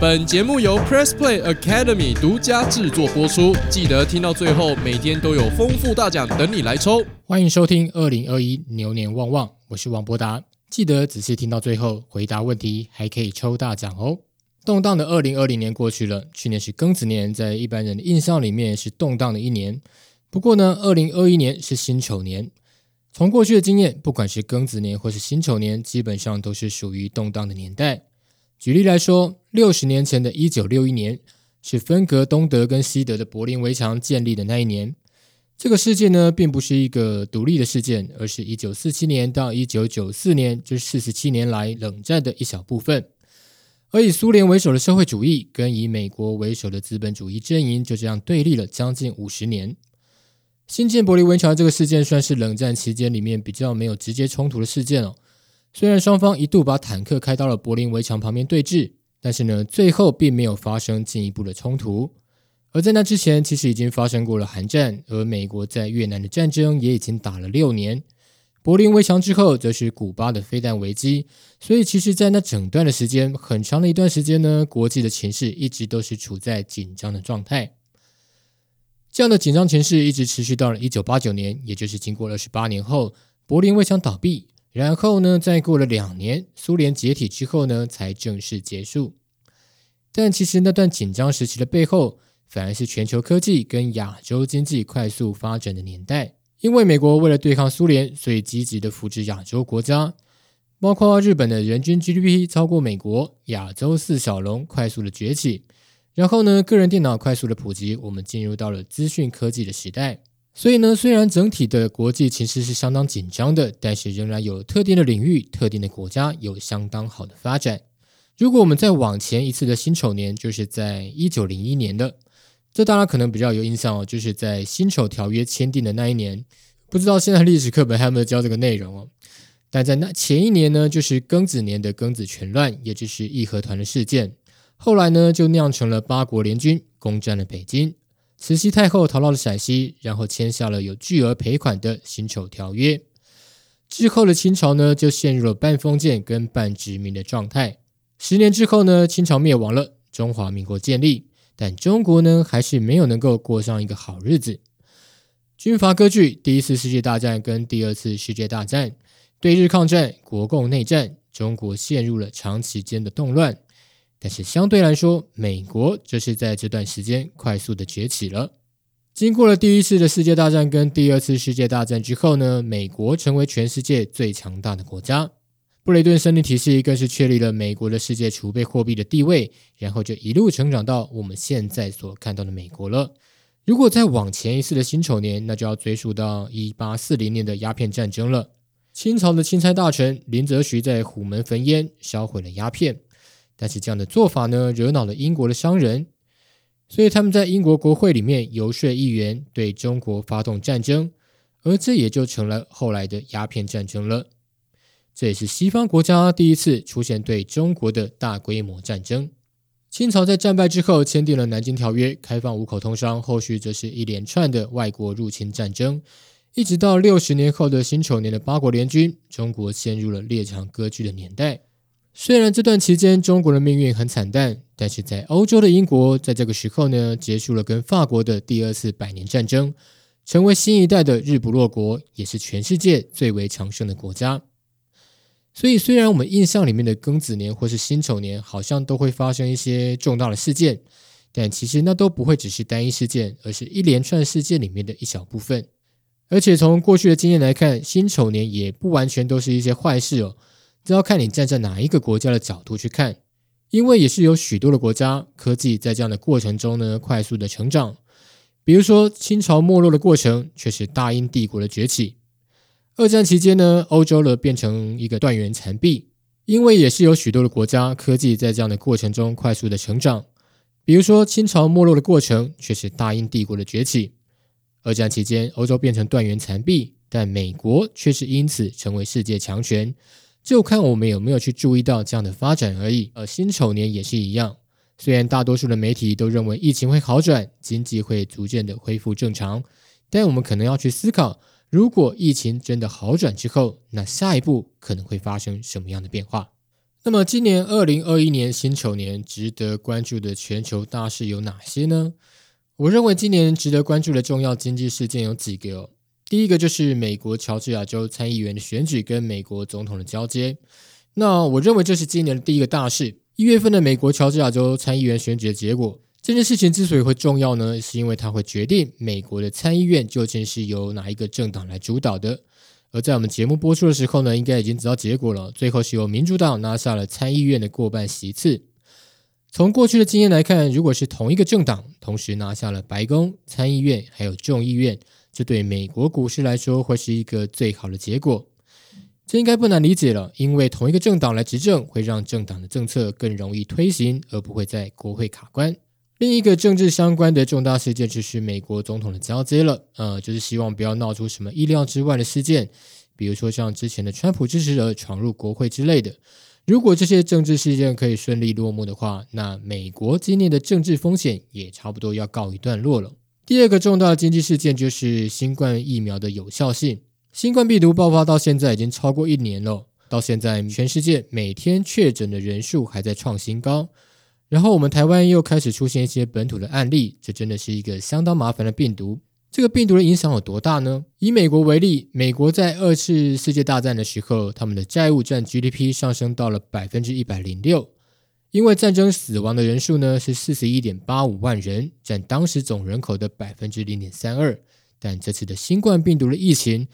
本节目由 Press Play Academy 独家制作播出，记得听到最后，每天都有丰富大奖等你来抽。欢迎收听二零二一牛年旺旺，我是王博达。记得仔细听到最后，回答问题还可以抽大奖哦。动荡的二零二零年过去了，去年是庚子年，在一般人的印象里面是动荡的一年。不过呢，二零二一年是辛丑年。从过去的经验，不管是庚子年或是辛丑年，基本上都是属于动荡的年代。举例来说，六十年前的一九六一年是分隔东德跟西德的柏林围墙建立的那一年。这个事件呢，并不是一个独立的事件，而是一九四七年到一九九四年这四十七年来冷战的一小部分。而以苏联为首的社会主义跟以美国为首的资本主义阵营就这样对立了将近五十年。新建柏林围墙这个事件算是冷战期间里面比较没有直接冲突的事件哦。虽然双方一度把坦克开到了柏林围墙旁边对峙，但是呢，最后并没有发生进一步的冲突。而在那之前，其实已经发生过了韩战，而美国在越南的战争也已经打了六年。柏林围墙之后，则是古巴的飞弹危机。所以，其实，在那整段的时间，很长的一段时间呢，国际的情势一直都是处在紧张的状态。这样的紧张情势一直持续到了一九八九年，也就是经过二十八年后，柏林围墙倒闭，然后呢，再过了两年，苏联解体之后呢，才正式结束。但其实那段紧张时期的背后，反而是全球科技跟亚洲经济快速发展的年代。因为美国为了对抗苏联，所以积极的扶持亚洲国家，包括日本的人均 GDP 超过美国，亚洲四小龙快速的崛起。然后呢，个人电脑快速的普及，我们进入到了资讯科技的时代。所以呢，虽然整体的国际形势是相当紧张的，但是仍然有特定的领域、特定的国家有相当好的发展。如果我们再往前一次的辛丑年，就是在一九零一年的，这大家可能比较有印象哦，就是在辛丑条约签订的那一年。不知道现在历史课本还有没有教这个内容哦？但在那前一年呢，就是庚子年的庚子全乱，也就是义和团的事件。后来呢，就酿成了八国联军攻占了北京，慈禧太后逃到了陕西，然后签下了有巨额赔款的辛丑条约。之后的清朝呢，就陷入了半封建跟半殖民的状态。十年之后呢，清朝灭亡了，中华民国建立，但中国呢，还是没有能够过上一个好日子。军阀割据，第一次世界大战跟第二次世界大战，对日抗战，国共内战，中国陷入了长期间的动乱。但是相对来说，美国就是在这段时间快速的崛起了。经过了第一次的世界大战跟第二次世界大战之后呢，美国成为全世界最强大的国家。布雷顿森林体系更是确立了美国的世界储备货币的地位，然后就一路成长到我们现在所看到的美国了。如果再往前一次的辛丑年，那就要追溯到一八四零年的鸦片战争了。清朝的钦差大臣林则徐在虎门焚烟，销毁了鸦片。但是这样的做法呢，惹恼了英国的商人，所以他们在英国国会里面游说议员对中国发动战争，而这也就成了后来的鸦片战争了。这也是西方国家第一次出现对中国的大规模战争。清朝在战败之后签订了《南京条约》，开放五口通商，后续则是一连串的外国入侵战争，一直到六十年后的辛丑年的八国联军，中国陷入了列强割据的年代。虽然这段期间中国的命运很惨淡，但是在欧洲的英国在这个时候呢，结束了跟法国的第二次百年战争，成为新一代的日不落国，也是全世界最为强盛的国家。所以，虽然我们印象里面的庚子年或是辛丑年好像都会发生一些重大的事件，但其实那都不会只是单一事件，而是一连串事件里面的一小部分。而且从过去的经验来看，辛丑年也不完全都是一些坏事哦。这要看你站在哪一个国家的角度去看，因为也是有许多的国家科技在这样的过程中呢快速的成长。比如说清朝没落的过程，却是大英帝国的崛起。二战期间呢，欧洲了变成一个断垣残壁，因为也是有许多的国家科技在这样的过程中快速的成长。比如说清朝没落的过程，却是大英帝国的崛起。二战期间，欧洲变成断垣残壁，但美国却是因此成为世界强权。就看我们有没有去注意到这样的发展而已。而辛丑年也是一样，虽然大多数的媒体都认为疫情会好转，经济会逐渐的恢复正常，但我们可能要去思考，如果疫情真的好转之后，那下一步可能会发生什么样的变化？那么今年二零二一年辛丑年，值得关注的全球大事有哪些呢？我认为今年值得关注的重要经济事件有几个。第一个就是美国乔治亚州参议员的选举跟美国总统的交接。那我认为这是今年的第一个大事。一月份的美国乔治亚州参议员选举的结果，这件事情之所以会重要呢，是因为它会决定美国的参议院究竟是由哪一个政党来主导的。而在我们节目播出的时候呢，应该已经知道结果了。最后是由民主党拿下了参议院的过半席次。从过去的经验来看，如果是同一个政党同时拿下了白宫、参议院还有众议院，这对美国股市来说会是一个最好的结果。这应该不难理解了，因为同一个政党来执政，会让政党的政策更容易推行，而不会在国会卡关。另一个政治相关的重大事件就是美国总统的交接了，呃，就是希望不要闹出什么意料之外的事件，比如说像之前的川普支持者闯入国会之类的。如果这些政治事件可以顺利落幕的话，那美国今年的政治风险也差不多要告一段落了。第二个重大的经济事件就是新冠疫苗的有效性。新冠病毒爆发到现在已经超过一年了，到现在全世界每天确诊的人数还在创新高，然后我们台湾又开始出现一些本土的案例，这真的是一个相当麻烦的病毒。这个病毒的影响有多大呢？以美国为例，美国在二次世界大战的时候，他们的债务占 GDP 上升到了百分之一百零六，因为战争死亡的人数呢是四十一点八五万人，占当时总人口的百分之零点三二。但这次的新冠病毒的疫情，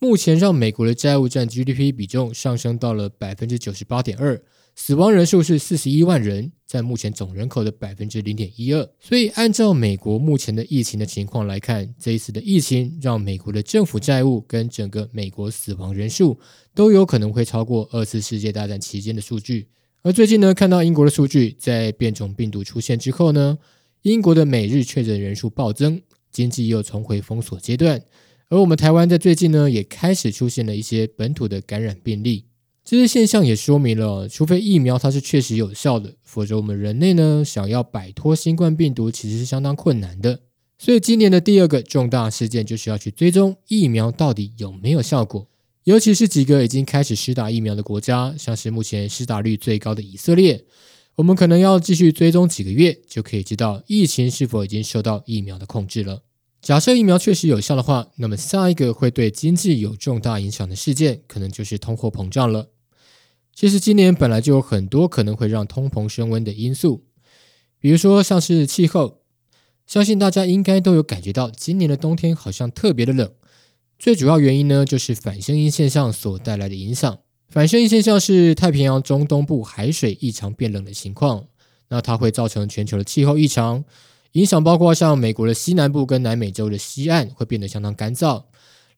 目前让美国的债务占 GDP 比重上升到了百分之九十八点二，死亡人数是四十一万人，占目前总人口的百分之零点一二。所以，按照美国目前的疫情的情况来看，这一次的疫情让美国的政府债务跟整个美国死亡人数都有可能会超过二次世界大战期间的数据。而最近呢，看到英国的数据，在变种病毒出现之后呢，英国的每日确诊人数暴增，经济又重回封锁阶段。而我们台湾在最近呢，也开始出现了一些本土的感染病例。这些现象也说明了，除非疫苗它是确实有效的，否则我们人类呢，想要摆脱新冠病毒其实是相当困难的。所以今年的第二个重大事件就是要去追踪疫苗到底有没有效果，尤其是几个已经开始施打疫苗的国家，像是目前施打率最高的以色列，我们可能要继续追踪几个月，就可以知道疫情是否已经受到疫苗的控制了。假设疫苗确实有效的话，那么下一个会对经济有重大影响的事件，可能就是通货膨胀了。其实今年本来就有很多可能会让通膨升温的因素，比如说像是气候，相信大家应该都有感觉到，今年的冬天好像特别的冷。最主要原因呢，就是反声音现象所带来的影响。反声音现象是太平洋中东部海水异常变冷的情况，那它会造成全球的气候异常。影响包括像美国的西南部跟南美洲的西岸会变得相当干燥，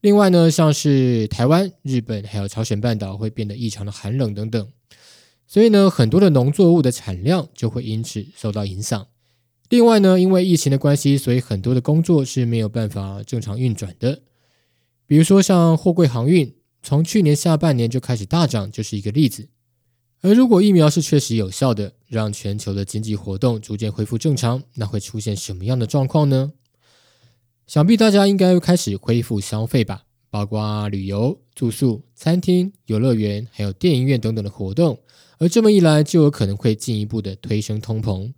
另外呢，像是台湾、日本还有朝鲜半岛会变得异常的寒冷等等，所以呢，很多的农作物的产量就会因此受到影响。另外呢，因为疫情的关系，所以很多的工作是没有办法正常运转的，比如说像货柜航运，从去年下半年就开始大涨，就是一个例子。而如果疫苗是确实有效的，让全球的经济活动逐渐恢复正常，那会出现什么样的状况呢？想必大家应该会开始恢复消费吧，包括旅游、住宿、餐厅、游乐园，还有电影院等等的活动。而这么一来，就有可能会进一步的推升通膨。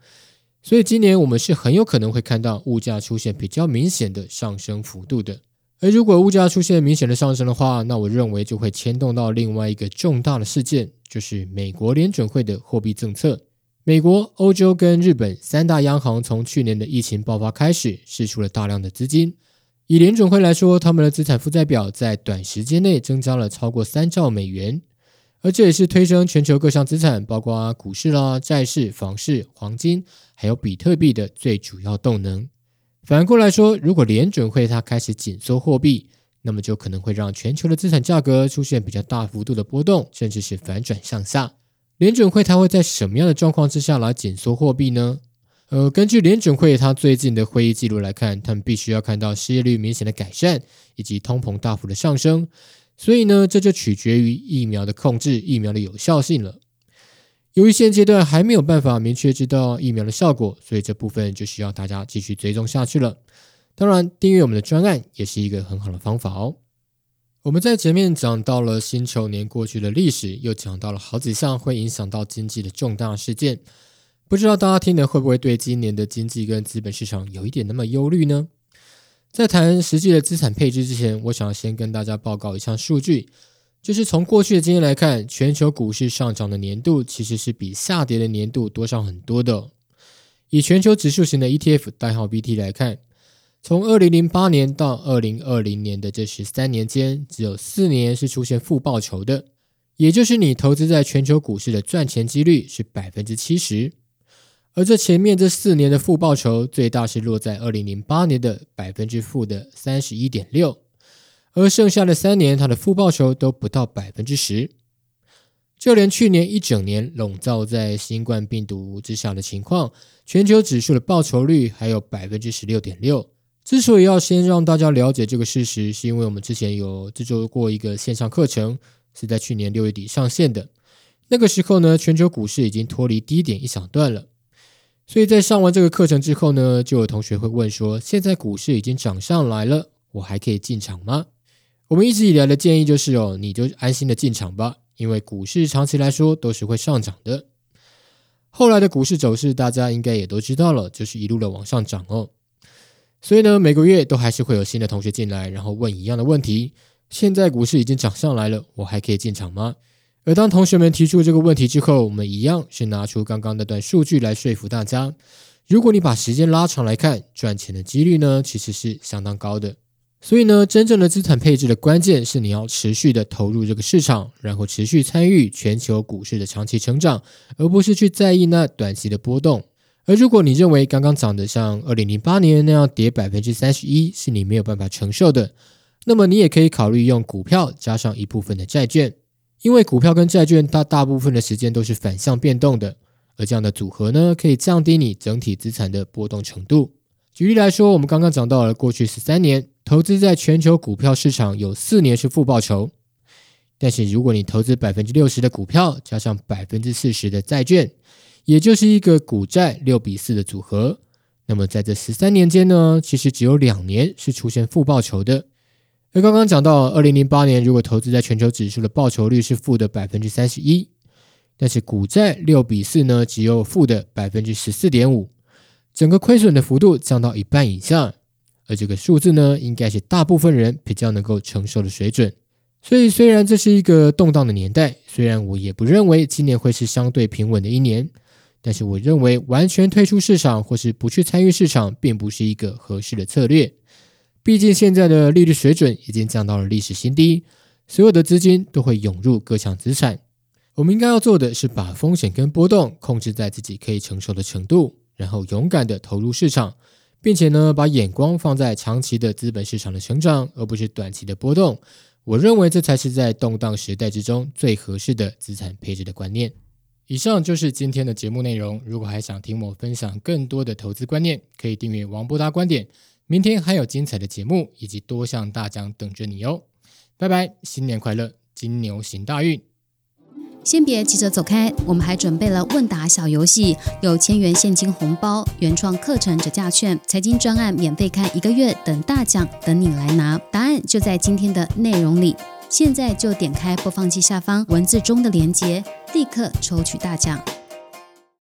所以今年我们是很有可能会看到物价出现比较明显的上升幅度的。而如果物价出现明显的上升的话，那我认为就会牵动到另外一个重大的事件。就是美国联准会的货币政策。美国、欧洲跟日本三大央行从去年的疫情爆发开始，释出了大量的资金。以联准会来说，他们的资产负债表在短时间内增加了超过三兆美元，而这也是推升全球各项资产，包括股市啦、债市、房市、黄金，还有比特币的最主要动能。反过来说，如果联准会它开始紧缩货币，那么就可能会让全球的资产价格出现比较大幅度的波动，甚至是反转向下。联准会它会在什么样的状况之下来紧缩货币呢？呃，根据联准会它最近的会议记录来看，他们必须要看到失业率明显的改善，以及通膨大幅的上升。所以呢，这就取决于疫苗的控制、疫苗的有效性了。由于现阶段还没有办法明确知道疫苗的效果，所以这部分就需要大家继续追踪下去了。当然，订阅我们的专案也是一个很好的方法哦。我们在前面讲到了辛丑年过去的历史，又讲到了好几项会影响到经济的重大事件。不知道大家听了会不会对今年的经济跟资本市场有一点那么忧虑呢？在谈实际的资产配置之前，我想要先跟大家报告一项数据，就是从过去的经验来看，全球股市上涨的年度其实是比下跌的年度多上很多的。以全球指数型的 ETF 代号 BT 来看。从二零零八年到二零二零年的这十三年间，只有四年是出现负报酬的，也就是你投资在全球股市的赚钱几率是百分之七十。而这前面这四年的负报酬，最大是落在二零零八年的百分之负的三十一点六，而剩下的三年，它的负报酬都不到百分之十。就连去年一整年笼罩在新冠病毒之下的情况，全球指数的报酬率还有百分之十六点六。之所以要先让大家了解这个事实，是因为我们之前有制作过一个线上课程，是在去年六月底上线的。那个时候呢，全球股市已经脱离低点一小段了。所以在上完这个课程之后呢，就有同学会问说：现在股市已经涨上来了，我还可以进场吗？我们一直以来的建议就是哦，你就安心的进场吧，因为股市长期来说都是会上涨的。后来的股市走势大家应该也都知道了，就是一路的往上涨哦。所以呢，每个月都还是会有新的同学进来，然后问一样的问题。现在股市已经涨上来了，我还可以进场吗？而当同学们提出这个问题之后，我们一样是拿出刚刚那段数据来说服大家。如果你把时间拉长来看，赚钱的几率呢，其实是相当高的。所以呢，真正的资产配置的关键是你要持续的投入这个市场，然后持续参与全球股市的长期成长，而不是去在意那短期的波动。而如果你认为刚刚涨的像二零零八年那样跌百分之三十一是你没有办法承受的，那么你也可以考虑用股票加上一部分的债券，因为股票跟债券它大部分的时间都是反向变动的，而这样的组合呢，可以降低你整体资产的波动程度。举例来说，我们刚刚讲到了过去十三年投资在全球股票市场有四年是负报酬，但是如果你投资百分之六十的股票加上百分之四十的债券。也就是一个股债六比四的组合。那么在这十三年间呢，其实只有两年是出现负报酬的。而刚刚讲到，二零零八年如果投资在全球指数的报酬率是负的百分之三十一，但是股债六比四呢，只有负的百分之十四点五，整个亏损的幅度降到一半以下。而这个数字呢，应该是大部分人比较能够承受的水准。所以，虽然这是一个动荡的年代，虽然我也不认为今年会是相对平稳的一年。但是我认为，完全退出市场或是不去参与市场，并不是一个合适的策略。毕竟现在的利率水准已经降到了历史新低，所有的资金都会涌入各项资产。我们应该要做的是把风险跟波动控制在自己可以承受的程度，然后勇敢的投入市场，并且呢，把眼光放在长期的资本市场的成长，而不是短期的波动。我认为这才是在动荡时代之中最合适的资产配置的观念。以上就是今天的节目内容。如果还想听我分享更多的投资观念，可以订阅王波达观点。明天还有精彩的节目以及多项大奖等着你哦！拜拜，新年快乐，金牛行大运。先别急着走开，我们还准备了问答小游戏，有千元现金红包、原创课程折价券、财经专案免费看一个月等大奖等你来拿。答案就在今天的内容里。现在就点开播放器下方文字中的链接，立刻抽取大奖。